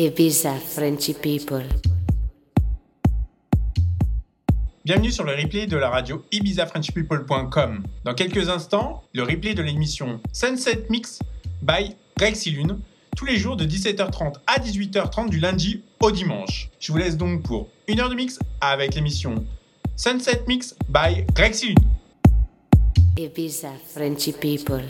Ibiza Frenchy People. Bienvenue sur le replay de la radio ibizafrenchpeople.com. Dans quelques instants, le replay de l'émission Sunset Mix by Greg Silune, tous les jours de 17h30 à 18h30 du lundi au dimanche. Je vous laisse donc pour une heure de mix avec l'émission Sunset Mix by Greg Silune. Ibiza Frenchy People.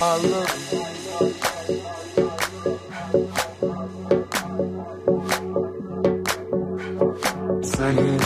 alıp Seni